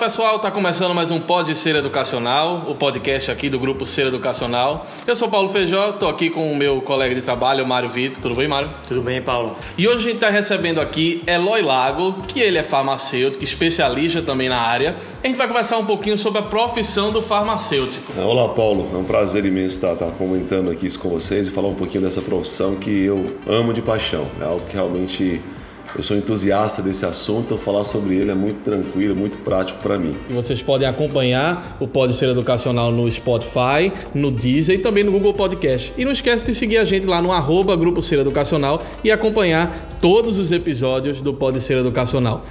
Pessoal, está começando mais um Pode Ser Educacional, o podcast aqui do grupo Ser Educacional. Eu sou Paulo Feijó, estou aqui com o meu colega de trabalho, Mário Vitor. Tudo bem, Mário? Tudo bem, Paulo. E hoje a gente está recebendo aqui Eloy Lago, que ele é farmacêutico, especialista também na área. A gente vai conversar um pouquinho sobre a profissão do farmacêutico. Olá, Paulo. É um prazer imenso estar, estar comentando aqui isso com vocês e falar um pouquinho dessa profissão que eu amo de paixão. É algo que realmente eu sou entusiasta desse assunto, então falar sobre ele é muito tranquilo, muito prático para mim. E vocês podem acompanhar o Pode Ser Educacional no Spotify, no Deezer e também no Google Podcast. E não esquece de seguir a gente lá no arroba Grupo Ser Educacional e acompanhar todos os episódios do Pode Ser Educacional.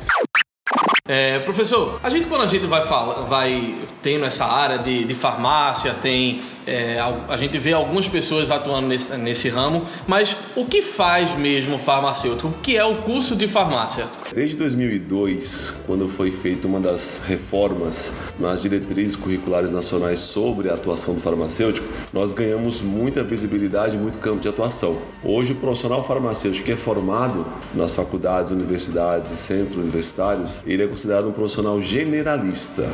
É, professor, a gente quando a gente vai, fala, vai tendo essa área de, de farmácia, tem é, a, a, gente vê algumas pessoas atuando nesse, nesse, ramo, mas o que faz mesmo o farmacêutico? O que é o curso de farmácia? Desde 2002, quando foi feita uma das reformas nas diretrizes curriculares nacionais sobre a atuação do farmacêutico, nós ganhamos muita visibilidade, muito campo de atuação. Hoje, o profissional farmacêutico que é formado nas faculdades, universidades e centros universitários, ele é considerado um profissional generalista,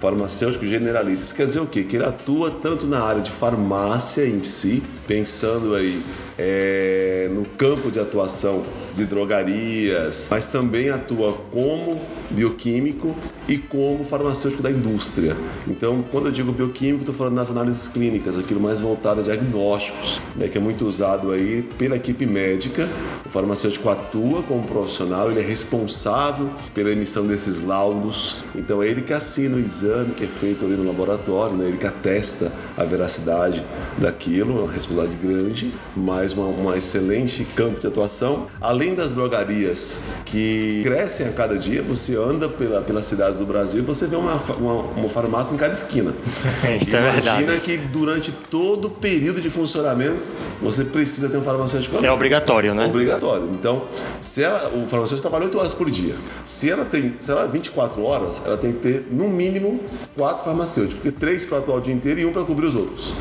farmacêutico generalista. Isso quer dizer o quê? Que ele atua tanto na área de farmácia em si, pensando aí é, no campo de atuação de drogarias, mas também atua como bioquímico e como farmacêutico da indústria. Então, quando eu digo bioquímico, estou falando nas análises clínicas, aquilo mais voltado a diagnósticos, né, que é muito usado aí pela equipe médica. O farmacêutico atua como profissional, ele é responsável pela emissão desses laudos. Então, é ele que assina o exame que é feito ali no laboratório, né, ele que atesta a veracidade daquilo, uma responsabilidade grande, mas uma, uma excelente campo de atuação. Além das drogarias que crescem a cada dia, você anda pela, pelas cidades do Brasil e você vê uma, uma, uma, farmácia em cada esquina. Isso é verdade. Imagina que durante todo o período de funcionamento você precisa ter um farmacêutico. É obrigatório, né? Obrigatório. Então, se ela, o farmacêutico trabalha 8 horas por dia. Se ela tem, se ela 24 horas, ela tem que ter no mínimo 4 farmacêuticos, porque 3 para atuar o dia inteiro e um para cobrir os outros.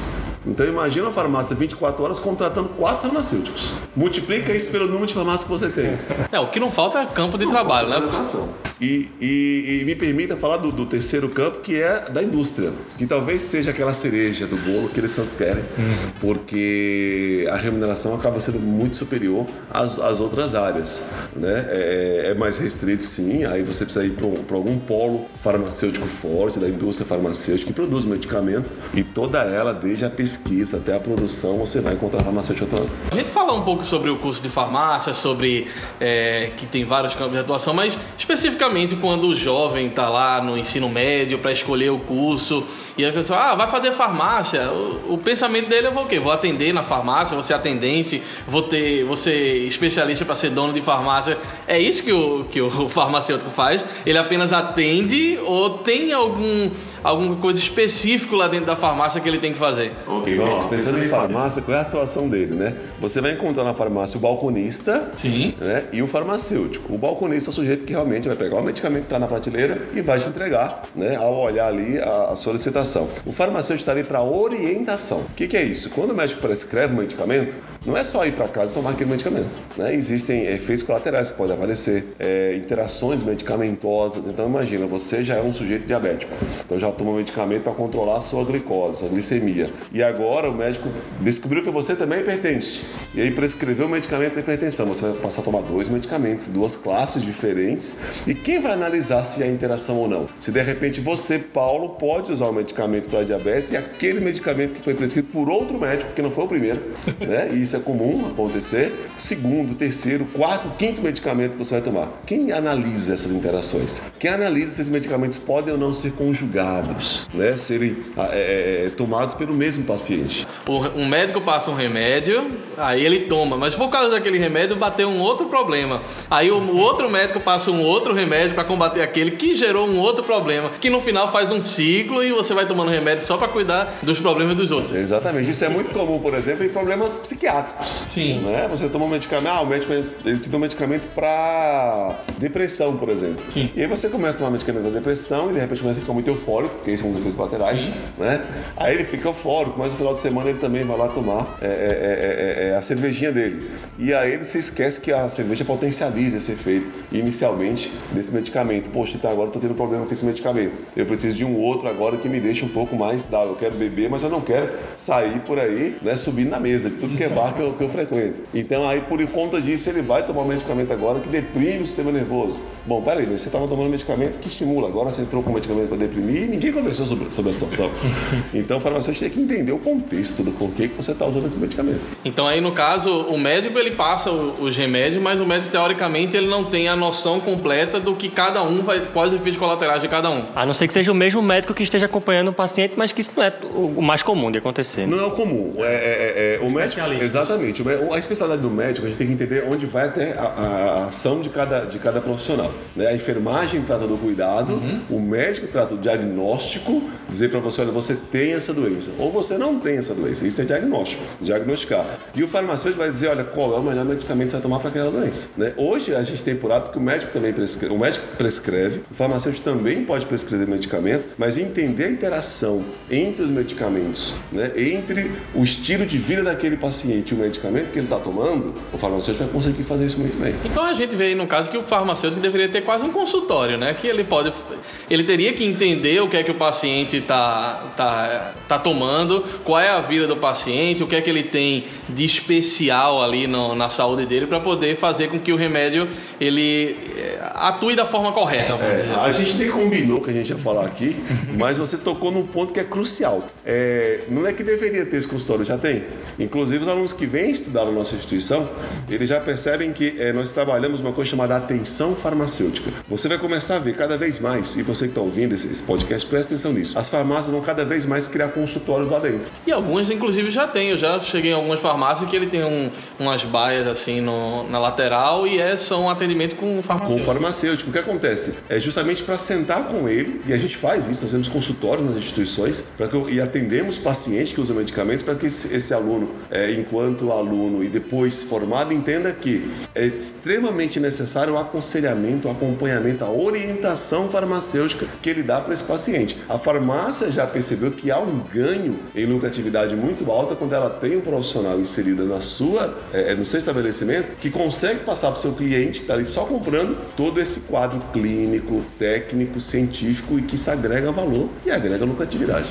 Então imagina uma farmácia 24 horas contratando quatro farmacêuticos. Multiplica isso pelo número de farmácias que você tem. É, o que não falta é campo de não trabalho, né? E, e, e, me permita falar do, do, terceiro campo, que é da indústria, que talvez seja aquela cereja do bolo que eles tanto querem, uhum. porque a remuneração acaba sendo muito superior às, às outras áreas. Né? É, é mais restrito, sim, aí você precisa ir para algum polo farmacêutico forte, da indústria farmacêutica, que produz medicamento, e toda ela, desde a pesquisa, pesquisa até a produção, você vai encontrar farmacêutico atuando. A gente fala um pouco sobre o curso de farmácia, sobre é, que tem vários campos de atuação, mas especificamente quando o jovem está lá no ensino médio para escolher o curso e a pessoa, ah, vai fazer farmácia. O, o pensamento dele é o quê? Vou atender na farmácia, vou ser atendente, vou ter, vou ser especialista para ser dono de farmácia. É isso que o, que o farmacêutico faz? Ele apenas atende ou tem algum, alguma coisa específica lá dentro da farmácia que ele tem que fazer? Ok, vamos lá. Pensando em farmácia, qual é a atuação dele, né? Você vai encontrar na farmácia o balconista Sim. Né? e o farmacêutico. O balconista é o sujeito que realmente vai pegar o medicamento que está na prateleira e vai te entregar, né? Ao olhar ali a, a solicitação. O farmacêutico está ali para orientação. O que, que é isso? Quando o médico prescreve um medicamento, não é só ir para casa e tomar aquele medicamento. Né? Existem efeitos colaterais que podem aparecer, é, interações medicamentosas. Então, imagina, você já é um sujeito diabético, então já toma um medicamento para controlar a sua glicose, sua glicemia. E agora o médico descobriu que você também é hipertenso. E aí prescreveu um medicamento para hipertensão. Você vai passar a tomar dois medicamentos, duas classes diferentes. E quem vai analisar se há interação ou não? Se de repente você, Paulo, pode usar um medicamento para diabetes e aquele medicamento que foi prescrito por outro médico, que não foi o primeiro, né? E isso isso é comum acontecer. Segundo, terceiro, quarto, quinto medicamento que você vai tomar. Quem analisa essas interações? Quem analisa se esses medicamentos podem ou não ser conjugados, né? serem ah, é, é, é, tomados pelo mesmo paciente. Um médico passa um remédio, aí ele toma, mas por causa daquele remédio bateu um outro problema. Aí o outro médico passa um outro remédio para combater aquele que gerou um outro problema, que no final faz um ciclo e você vai tomando remédio só para cuidar dos problemas dos outros. Exatamente. Isso é muito comum, por exemplo, em problemas psiquiátricos. Sim. Né? Você toma um medicamento, ah, o médico ele te dá um medicamento para depressão, por exemplo. Sim. E aí você começa a tomar medicamento da depressão e de repente começa a ficar muito eufórico, porque isso é um dos efeitos colaterais, né? Aí ele fica eufórico, mas no final de semana ele também vai lá tomar é, é, é, é, é, a cervejinha dele. E aí ele se esquece que a cerveja potencializa esse efeito inicialmente desse medicamento. Poxa, então agora eu tô tendo problema com esse medicamento. Eu preciso de um outro agora que me deixe um pouco mais dado. Eu quero beber, mas eu não quero sair por aí, né, subindo na mesa, de tudo que é bar que eu, que eu frequento. Então aí por conta disso ele vai tomar um medicamento agora que deprime o sistema nervoso. Bom, peraí, mas você estava tomando um medicamento que estimula, agora você entrou com um medicamento para deprimir e ninguém conversou sobre, sobre a situação. Então o farmacêutico tem que entender o contexto do porquê que você está usando esses medicamentos. Então aí no caso, o médico ele passa os remédios, mas o médico teoricamente ele não tem a noção completa do que cada um vai, quais os efeitos colaterais de cada um. A não ser que seja o mesmo médico que esteja acompanhando o paciente, mas que isso não é o mais comum de acontecer. Não é o comum. É, é- é- é- o médico. Exatamente. A especialidade do médico, a gente tem que entender onde vai até a, a- ação de cada, de cada profissional. né? A enfermagem trata do cuidado, o médico trata do diagnóstico, dizer para você, olha, você tem essa doença, ou você não tem essa doença. Isso é diagnóstico, diagnosticar. E o farmacêutico vai dizer, olha, qual é o melhor medicamento que você vai tomar para aquela doença. né? Hoje a gente tem por hábito que o médico também prescreve, o médico prescreve, o farmacêutico também pode prescrever medicamento, mas entender a interação entre os medicamentos, né? entre o estilo de vida daquele paciente o medicamento que ele está tomando, o farmacêutico vai conseguir fazer isso muito bem. Então a gente vê aí no caso que o farmacêutico deveria ter quase um consultório, né? Que ele pode, ele teria que entender o que é que o paciente está tá, tá tomando, qual é a vida do paciente, o que é que ele tem de especial ali no- na saúde dele para poder fazer com que o remédio ele eh, atue da forma correta. É, a gente nem combinou que a gente ia falar aqui, mas você tocou num ponto que é crucial. É, não é que deveria ter esse consultório, já tem. Inclusive, os alunos que vêm estudar na nossa instituição, eles já percebem que é, nós trabalhamos uma coisa chamada atenção farmacêutica. Você vai começar a ver cada vez mais, e você que está ouvindo esse, esse podcast, presta atenção nisso. As farmácias vão cada vez mais criar consultórios lá dentro. E algumas, inclusive, já tem. Eu já cheguei em algumas farmácias que ele tem um- umas baias assim no- na lateral e é só um atendimento com com o farmacêutico. farmacêutico. O que acontece? É justamente para sentar com ele, e a gente faz isso, nós temos consultórios nas instituições pra que, e atendemos pacientes que usam medicamentos para que esse, esse aluno, é, enquanto aluno e depois formado, entenda que é extremamente necessário o aconselhamento, o acompanhamento, a orientação farmacêutica que ele dá para esse paciente. A farmácia já percebeu que há um ganho em lucratividade muito alta quando ela tem um profissional inserido na sua, é, no seu estabelecimento que consegue passar para o seu cliente que está ali só comprando todo esse quadro clínico, técnico, científico e que isso agrega valor e agrega lucratividade.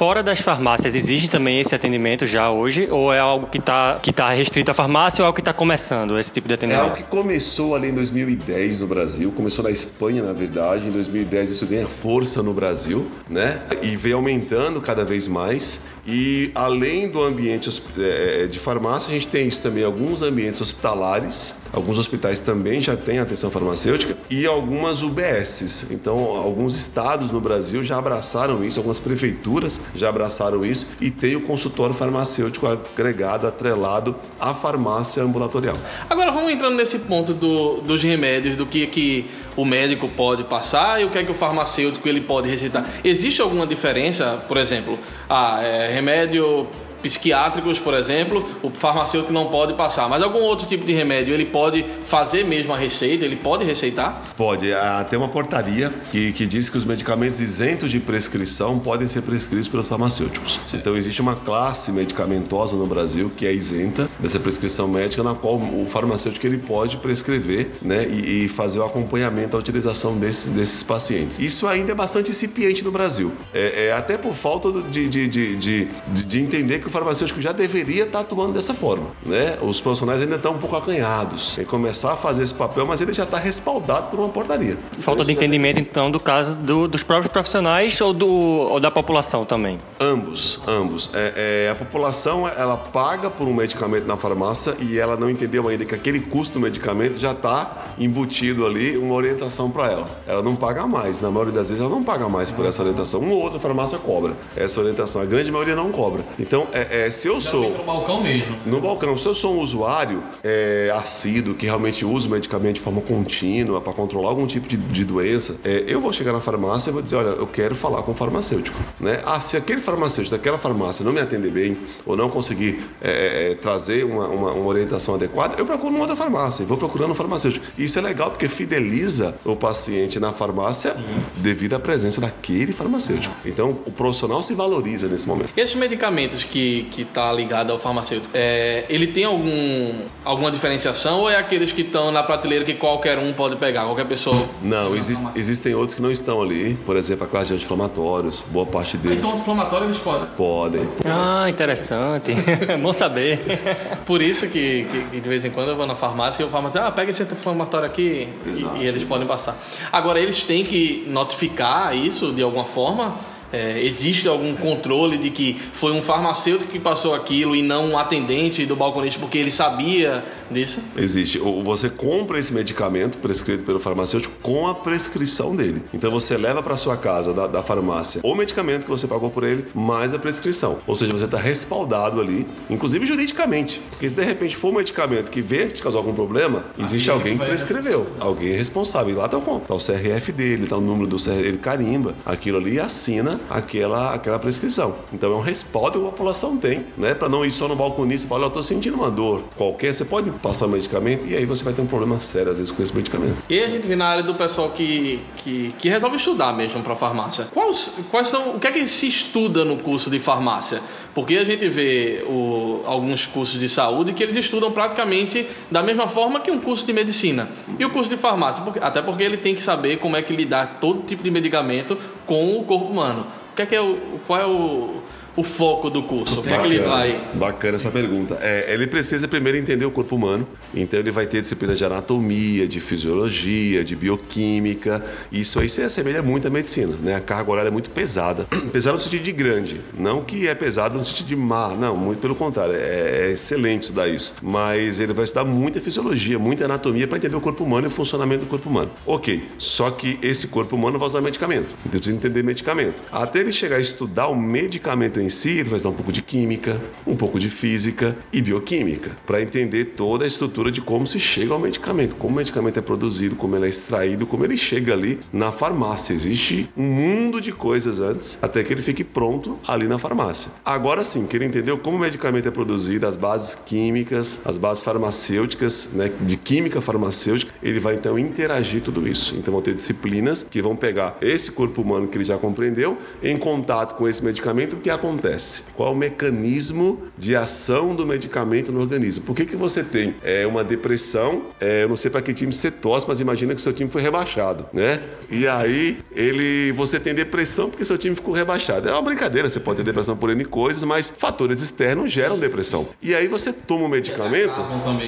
Fora das farmácias, existe também esse atendimento já hoje? Ou é algo que está que tá restrito à farmácia ou é algo que está começando esse tipo de É atendimento? algo que começou ali em 2010 no Brasil, começou na Espanha, na verdade. Em 2010 isso ganha força no Brasil, né? E vem aumentando cada vez mais. E além do ambiente hosp- eh, de farmácia, a gente tem isso também, alguns ambientes hospitalares. Alguns hospitais também já têm atenção farmacêutica e algumas UBSs. Então, alguns estados no Brasil já abraçaram isso, algumas prefeituras já abraçaram isso e tem o consultório farmacêutico agregado, atrelado à farmácia ambulatorial. Agora vamos entrando nesse ponto do- dos remédios, do que, que o médico pode passar e o que é que o farmacêutico ele pode receitar. Existe alguma diferença, por exemplo, ah, é, remédio psiquiátricos, por exemplo, o farmacêutico não pode passar, mas algum outro tipo de remédio ele pode fazer mesmo a receita, ele pode receitar? Pode. Há até uma portaria que, que diz que os medicamentos isentos de prescrição podem ser prescritos pelos farmacêuticos. Então, existe uma classe medicamentosa no Brasil que é isenta dessa prescrição médica, na qual o farmacêutico ele pode prescrever né, e, e fazer o acompanhamento da utilização desses, desses pacientes. Isso ainda é bastante incipiente no Brasil. É, é até por falta de, de, de, de- de entender que o farmacêutico já deveria estar atuando dessa forma. Né? Os profissionais ainda estão um pouco acanhados em começar a fazer esse papel, mas ele já está respaldado por uma portaria. Falta de entendimento, então, do caso do- dos próprios profissionais ou, do, ou da população também? Ambos, ambos. É, é, a população ela paga por um medicamento na farmácia e ela não entendeu ainda que aquele custo do medicamento já está embutido ali uma orientação para ela. Ela não paga mais, na maioria das vezes ela não paga mais por essa orientação. Uma ou outra farmácia cobra essa orientação, a grande maioria não cobra. Então, é, é, se eu sou No balcão mesmo. no balcão, se eu sou um usuário é, assíduo que realmente usa o medicamento de forma contínua para controlar algum tipo de, de doença, é, eu vou chegar na farmácia e vou dizer, olha, eu quero falar com o farmacêutico, né? Ah, se aquele farmacêutico daquela farmácia não me atender bem ou não conseguir é, é, trazer uma, uma- uma orientação adequada, eu procuro uma outra farmácia e vou procurando um farmacêutico. E isso é legal porque fideliza o paciente na farmácia Sim. devido à presença daquele farmacêutico. Então, o profissional se valoriza nesse momento. E esses medicamentos que que tá ligado ao farmacêutico, é, ele tem algum alguma diferenciação ou é aqueles que estão na prateleira que qualquer um pode pegar, qualquer pessoa? Não, existe, existem outros que não estão ali. Por exemplo, a classe de anti-inflamatórios, boa parte deles. Então, anti-inflamatório eles podem? Podem. Ah, interessante. Bom saber. Por isso que, que, que, de vez em quando eu vou na farmácia e o farmacêutico, ah, pega esse anti-inflamatório aqui e, e eles podem passar. Agora, eles têm que notificar isso de alguma forma? É, existe algum controle de que foi um farmacêutico que passou aquilo e não um atendente do balconista porque ele sabia disso? Existe. Você compra esse medicamento prescrito pelo farmacêutico com a prescrição dele. Então você leva para sua casa da, da, farmácia o medicamento que você pagou por ele mais a prescrição. Ou seja, você está respaldado ali, inclusive juridicamente. Porque se de repente for um medicamento que vê que te causou algum problema, existe alguém que prescreveu, alguém é responsável. E lá está o, tá o CRF dele, está o número do CRF, ele carimba aquilo ali e assina aquela, aquela prescrição. Então é um respaldo que a população tem, né? Para não ir só no balconista e falar, eu estou sentindo uma dor qualquer, você pode passar medicamento e aí você vai ter um problema sério às vezes com esse medicamento. E a gente vê na área do pessoal que, que, que resolve estudar mesmo para farmácia. Quais, quais são, o que é que se estuda no curso de farmácia? Porque a gente vê o, alguns cursos de saúde que eles estudam praticamente da mesma forma que um curso de medicina. E o curso de farmácia, até porque ele tem que saber como é que lidar todo tipo de medicamento com o corpo humano. Que é que é o, qual é o o foco do curso? Como é que ele vai? Bacana essa pergunta. É, ele precisa primeiro entender o corpo humano, então ele vai ter disciplina de anatomia, de fisiologia, de bioquímica. Isso aí se assemelha muito à medicina, né? A carga horária é muito pesada. pesada no sentido de grande, não que é pesado no sentido de má, não, muito pelo contrário, é, é excelente estudar isso. Mas ele vai estudar muita fisiologia, muita anatomia para entender o corpo humano e o funcionamento do corpo humano. Ok, só que esse corpo humano vai usar medicamento, então precisa entender medicamento. Até ele chegar a estudar o medicamento em si, ele vai estudar um pouco de química, um pouco de física e bioquímica, para entender toda a estrutura de como se chega ao medicamento, como o medicamento é produzido, como ele é extraído, como ele chega ali na farmácia. Existe um mundo de coisas antes até que ele fique pronto ali na farmácia. Agora sim, que ele entendeu como o medicamento é produzido, as bases químicas, as bases farmacêuticas, né, de química farmacêutica, ele vai então interagir tudo isso. Então vão ter disciplinas que vão pegar esse corpo humano que ele já compreendeu em contato com esse medicamento, que acontece acontece? Qual é o mecanismo de ação do medicamento no organismo? Por que, que você tem é, uma depressão? É, eu não sei para que time você torce, mas imagina que seu time foi rebaixado, né? E aí ele, você tem depressão porque seu time ficou rebaixado. É uma brincadeira, você pode ter depressão por N coisas, mas fatores externos geram depressão. E aí você toma um medicamento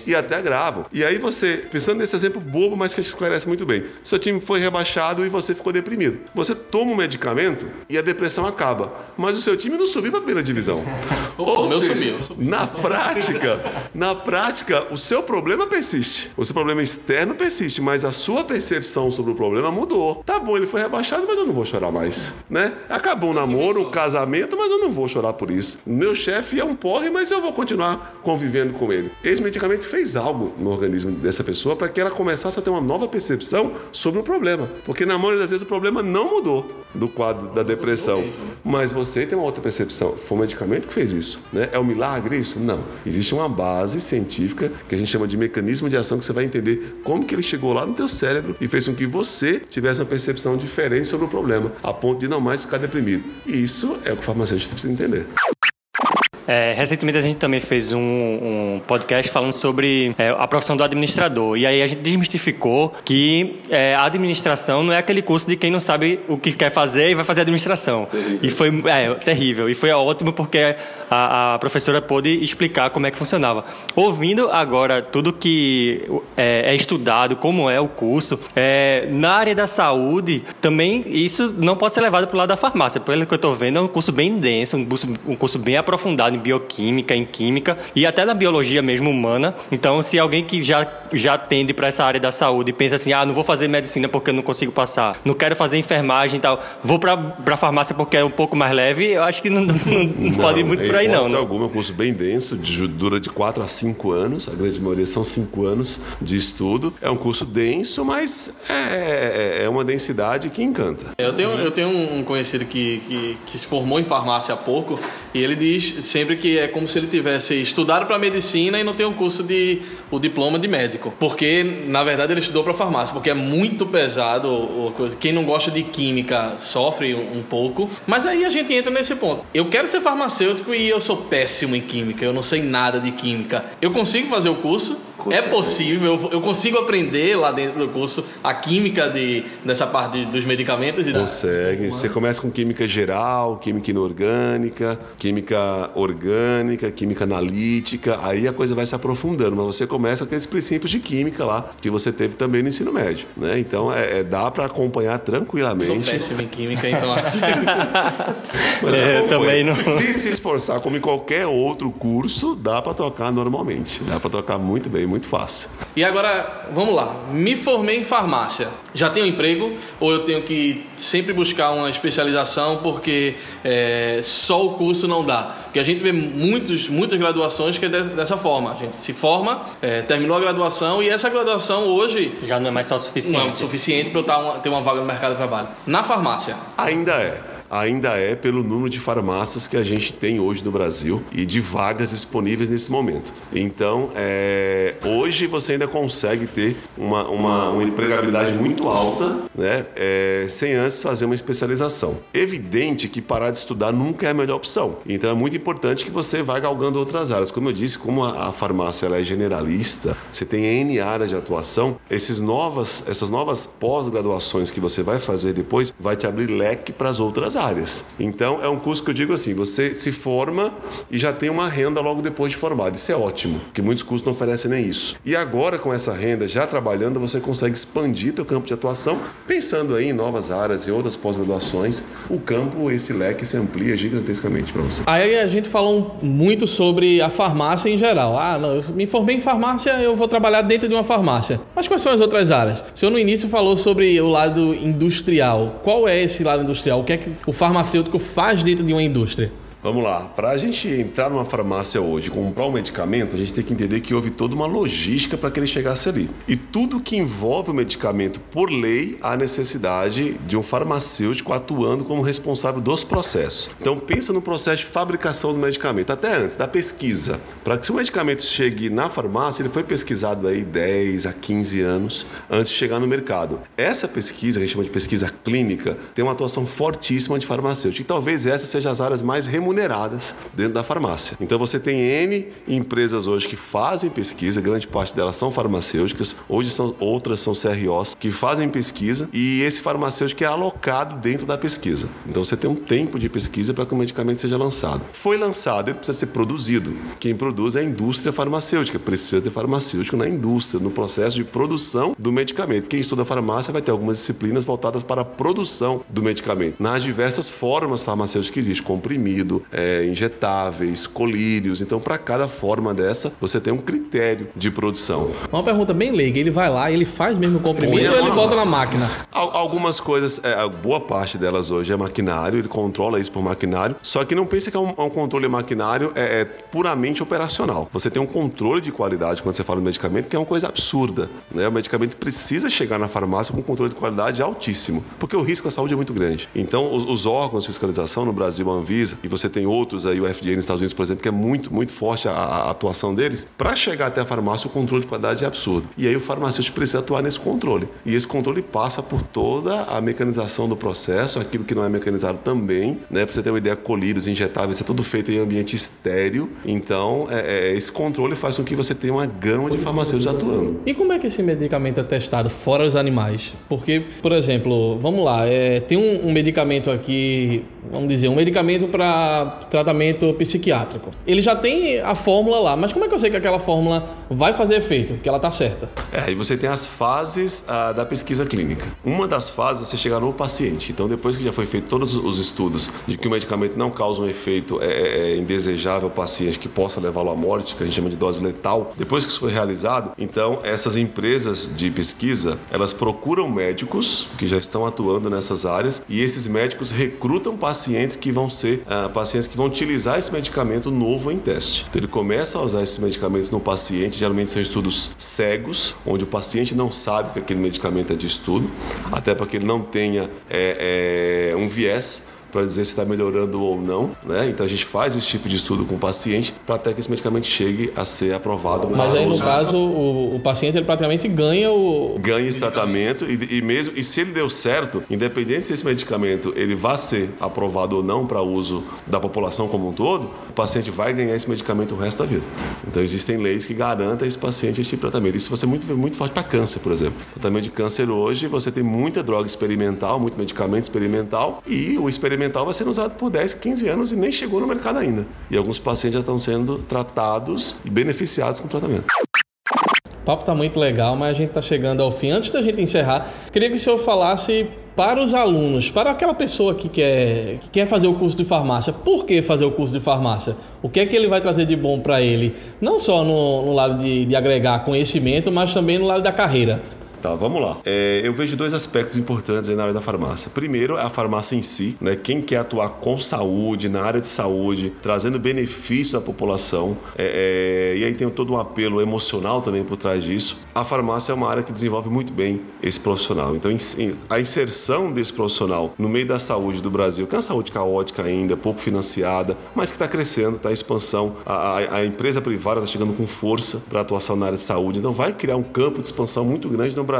e até agravam. E aí você, pensando nesse exemplo bobo, mas que esclarece muito bem, seu time foi rebaixado e você ficou deprimido. Você toma um medicamento e a depressão acaba, mas o seu time não subiu para a primeira divisão. Ou meu seja, subiu, subiu. Na prática, na prática, o seu problema persiste. O seu problema externo persiste, mas a sua percepção sobre o problema mudou. Tá bom, ele foi rebaixado, mas eu não vou chorar mais, né? Acabou o namoro, o casamento, mas eu não vou chorar por isso. Meu chefe é um porre, mas eu vou continuar convivendo com ele. Esse medicamento fez algo no organismo dessa pessoa para que ela começasse a ter uma nova percepção sobre o problema. Porque na maioria das vezes o problema não mudou do quadro da depressão, mas você tem uma outra percepção percepção. Foi o medicamento que fez isso. Né? É um milagre isso? Não. Existe uma base científica que a gente chama de mecanismo de ação que você vai entender como que ele chegou lá no teu cérebro e fez com que você tivesse uma percepção diferente sobre o problema, a ponto de não mais ficar deprimido. Isso é o que o farmacêutico precisa entender. É, recentemente a gente também fez um, um podcast falando sobre é, a profissão do administrador. E aí a gente desmistificou que é, a administração não é aquele curso de quem não sabe o que quer fazer e vai fazer administração. Terrível. E foi é, terrível. E foi ótimo porque a, a, professora pôde explicar como é que funcionava. Ouvindo agora tudo que é, é estudado, como é o curso, é, na área da saúde, também isso não pode ser levado para o lado da farmácia. Pelo que eu estou vendo, é um curso bem denso, um curso, um curso bem aprofundado em bioquímica, em química e até na biologia mesmo humana. Então, se alguém que já, já tende para essa área da saúde e pensa assim, ah, não vou fazer medicina porque eu não consigo passar, não quero fazer enfermagem e tal, vou para a farmácia porque é um pouco mais leve, eu acho que não, não, não pode ir muito por aí não. Né? alguma, é um curso bem denso, de, dura de 4 a 5 anos, a grande maioria são 5 anos de estudo. É um curso denso, mas é, é, é uma densidade que encanta. Eu tenho, eu tenho um conhecido que, que, que se formou em farmácia há pouco e ele diz sempre sempre que é como se ele tivesse estudado para medicina e não tem um curso de o diploma de médico, porque na verdade ele estudou para farmácia, porque é muito pesado, coisa. Quem não gosta de química sofre um pouco, mas aí a gente entra nesse ponto. Eu quero ser farmacêutico e eu sou péssimo em química, eu não sei nada de química. Eu consigo fazer o curso? É possível, eu consigo aprender lá dentro do curso a química de, dessa parte dos medicamentos? E Consegue. Da... Você começa com química geral, química inorgânica, química orgânica, química analítica, aí a coisa vai se aprofundando, mas você começa com aqueles princípios de química lá que você teve também no ensino médio, né? Então é, é dá para acompanhar tranquilamente. Sou péssimo em química, então acho mas é, também não. Se se esforçar como em qualquer outro curso, dá para tocar normalmente, dá para tocar muito bem muito fácil. E agora, vamos lá. Me formei em farmácia. Já tenho emprego ou eu tenho que sempre buscar uma especialização porque é, só o curso não dá? Porque a gente vê muitos, muitas graduações que é dessa forma. A gente se forma, é, terminou a graduação e essa graduação hoje... Já não é mais só suficiente. Não é suficiente para eu ter uma vaga no mercado de trabalho. Na farmácia. Ainda é ainda é pelo número de farmácias que a gente tem hoje no Brasil e de vagas disponíveis nesse momento. Então, é, hoje você ainda consegue ter uma, uma, uma empregabilidade muito alta, né, é, sem antes fazer uma especialização. Evidente que parar de estudar nunca é a melhor opção. Então, é muito importante que você vá galgando outras áreas. Como eu disse, como a, a farmácia é generalista, você tem N áreas de atuação, esses novas, essas novas pós-graduações que você vai fazer depois vai te abrir leque para as outras áreas. Então, é um curso que eu digo assim: você se forma e já tem uma renda logo depois de formado. Isso é ótimo, porque muitos cursos não oferecem nem isso. E agora, com essa renda, já trabalhando, você consegue expandir seu campo de atuação, pensando aí em novas áreas e outras pós-graduações. O campo, esse leque se amplia gigantescamente para você. Aí a gente falou muito sobre a farmácia em geral. Ah, não, eu me formei em farmácia, eu vou trabalhar dentro de uma farmácia. Mas quais são as outras áreas? O senhor no início falou sobre o lado industrial. Qual é esse lado industrial? O que é que o farmacêutico faz dentro de uma indústria? Vamos lá, para a gente entrar numa farmácia hoje comprar um medicamento, a gente tem que entender que houve toda uma logística para que ele chegasse ali. E tudo que envolve o medicamento, por lei, há necessidade de um farmacêutico atuando como responsável dos processos. Então pensa no processo de fabricação do medicamento, até antes da pesquisa. Para que se o medicamento chegue na farmácia, ele foi pesquisado aí 10 a 15 anos antes de chegar no mercado. Essa pesquisa, que a gente chama de pesquisa clínica, tem uma atuação fortíssima de farmacêutico. E talvez essa seja as áreas mais remuneradas remuneradas dentro da farmácia. Então você tem N empresas hoje que fazem pesquisa, grande parte delas são farmacêuticas, hoje são outras são CROs que fazem pesquisa e esse farmacêutico é alocado dentro da pesquisa. Então você tem um tempo de pesquisa para que o medicamento seja lançado. Foi lançado, ele precisa ser produzido. Quem produz é a indústria farmacêutica, precisa ter farmacêutico na indústria, no processo de produção do medicamento. Quem estuda farmácia vai ter algumas disciplinas voltadas para a produção do medicamento, nas diversas formas farmacêuticas que existem, comprimido, é, injetáveis, colírios. Então, para cada forma dessa, você tem um critério de produção. Uma pergunta bem leiga: ele vai lá, ele faz mesmo o comprimido ou ele bota na máquina? Algumas coisas, é, boa parte delas hoje é maquinário, ele controla isso por maquinário. Só que não pense que é um, é um controle maquinário é, é, puramente operacional. Você tem um controle de qualidade quando você fala do medicamento, que é uma coisa absurda. Né? O medicamento precisa chegar na farmácia com um controle de qualidade altíssimo, porque o risco à saúde é muito grande. Então, os, os órgãos de fiscalização no Brasil, a Anvisa, e você tem outros aí, o FDA nos Estados Unidos, por exemplo, que é muito, muito forte a, a atuação deles. Para chegar até a farmácia, o controle de qualidade é absurdo. E aí o farmacêutico precisa atuar nesse controle. E esse controle passa por toda a mecanização do processo, aquilo que não é mecanizado também, né? Para você ter uma ideia, colírios, injetáveis, é tudo feito em ambiente estéreo. Então, é, é, esse controle faz com que você tenha uma gama de farmacêuticos atuando. E como é que esse medicamento é testado fora os animais? Porque, por exemplo, vamos lá, é, tem um, um medicamento aqui, vamos dizer, um medicamento para tratamento psiquiátrico. Ele já tem a fórmula lá, mas como é que eu sei que aquela fórmula vai fazer efeito, que ela está certa? É, aí você tem as fases ah, da pesquisa clínica. Uma das fases é você chegar no paciente. Então, depois que já foi feito todos os estudos de que o medicamento não causa um efeito é, é, é indesejável ao paciente que possa levá-lo à morte, que a gente chama de dose letal, depois que isso foi realizado, então essas empresas de pesquisa, elas procuram médicos que já estão atuando nessas áreas e esses médicos recrutam pacientes que vão ser uh, pacientes que vão utilizar esse medicamento novo em teste. Então ele começa a usar esses medicamentos no paciente, geralmente são estudos cegos, onde o paciente não sabe que aquele medicamento é de estudo, até para que ele não tenha é, é, um viés para dizer se está melhorando ou não, né? Então a gente faz esse tipo de estudo com o paciente para até que esse medicamento chegue a ser aprovado. Mas aí no caso o, o, paciente ele praticamente ganha o ganha esse tratamento e, e, mesmo e se ele deu certo, independente se esse medicamento ele vai ser aprovado ou não para uso da população como um todo, o paciente vai ganhar esse medicamento o resto da vida. Então existem leis que garantem a esse paciente esse tratamento. Isso vai ser muito muito forte para câncer, por exemplo. O tratamento de câncer hoje você tem muita droga experimental, muito medicamento experimental e o experimental vai ser usado por 10, 15 anos e nem chegou no mercado ainda. E alguns pacientes já estão sendo tratados e beneficiados com o tratamento. O papo está muito legal, mas a gente está chegando ao fim. Antes da gente encerrar, queria que o senhor falasse para os alunos, para aquela pessoa que quer, que quer fazer o curso de farmácia, por que fazer o curso de farmácia? O que é que ele vai trazer de bom para ele? Não só no, no lado de, de agregar conhecimento, mas também no lado da carreira. Tá, vamos lá. É, eu vejo dois aspectos importantes aí na área da farmácia. Primeiro é a farmácia em si, né? Quem quer atuar com saúde, na área de saúde, trazendo benefícios à população. É, é, e aí tem todo um apelo emocional também por trás disso. A farmácia é uma área que desenvolve muito bem esse profissional. Então, a inserção desse profissional no meio da saúde do Brasil, que é uma saúde caótica ainda, pouco financiada, mas que está crescendo, está em expansão. A, a, a empresa privada está chegando com força para atuação na área de saúde. Então, vai criar um campo de expansão muito grande no Brasil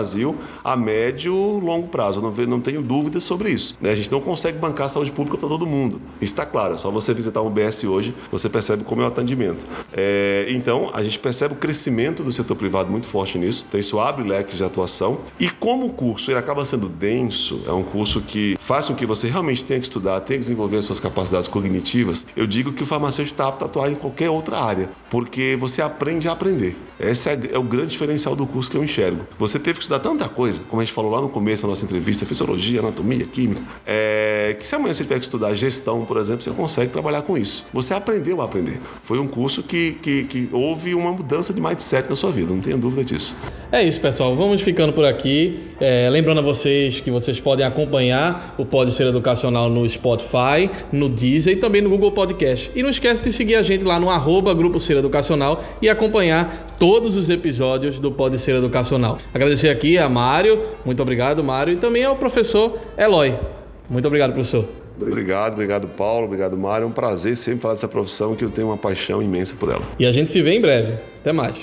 a médio longo prazo. Eu não, não tenho dúvidas sobre isso. Né? A gente não consegue bancar a saúde pública para todo mundo. Está claro. É só você visitar um BS hoje, você percebe como é o atendimento. É, então, a gente percebe o crescimento do setor privado muito forte nisso. Então, isso abre leques de atuação. E como o curso ele acaba sendo denso, é um curso que faz com que você realmente tenha que estudar, tenha que desenvolver suas capacidades cognitivas, eu digo que o farmacêutico está apto a atuar em qualquer outra área, porque você aprende a aprender. Esse é, é o grande diferencial do curso que eu enxergo. Você teve estudar tanta coisa, como a gente falou lá no começo da nossa entrevista, fisiologia, anatomia, química, é, que se amanhã você tiver que estudar gestão, por exemplo, você consegue trabalhar com isso. Você aprendeu a aprender. Foi um curso que, que, que houve uma mudança de mindset na sua vida, não tenha dúvida disso. É isso, pessoal. Vamos ficando por aqui. É, lembrando a vocês que vocês podem acompanhar o Pode Ser Educacional no Spotify, no Deezer e também no Google Podcast. E não esquece de seguir a gente lá no arroba Grupo Ser Educacional e acompanhar todos os episódios do Pode Ser Educacional. Agradecer aqui a Mário, muito obrigado, Mário, e também ao professor Eloy. Muito obrigado, professor. Obrigado, obrigado, Paulo, obrigado, Mário. É um prazer sempre falar dessa profissão que eu tenho uma paixão imensa por ela. E a gente se vê em breve. Até mais.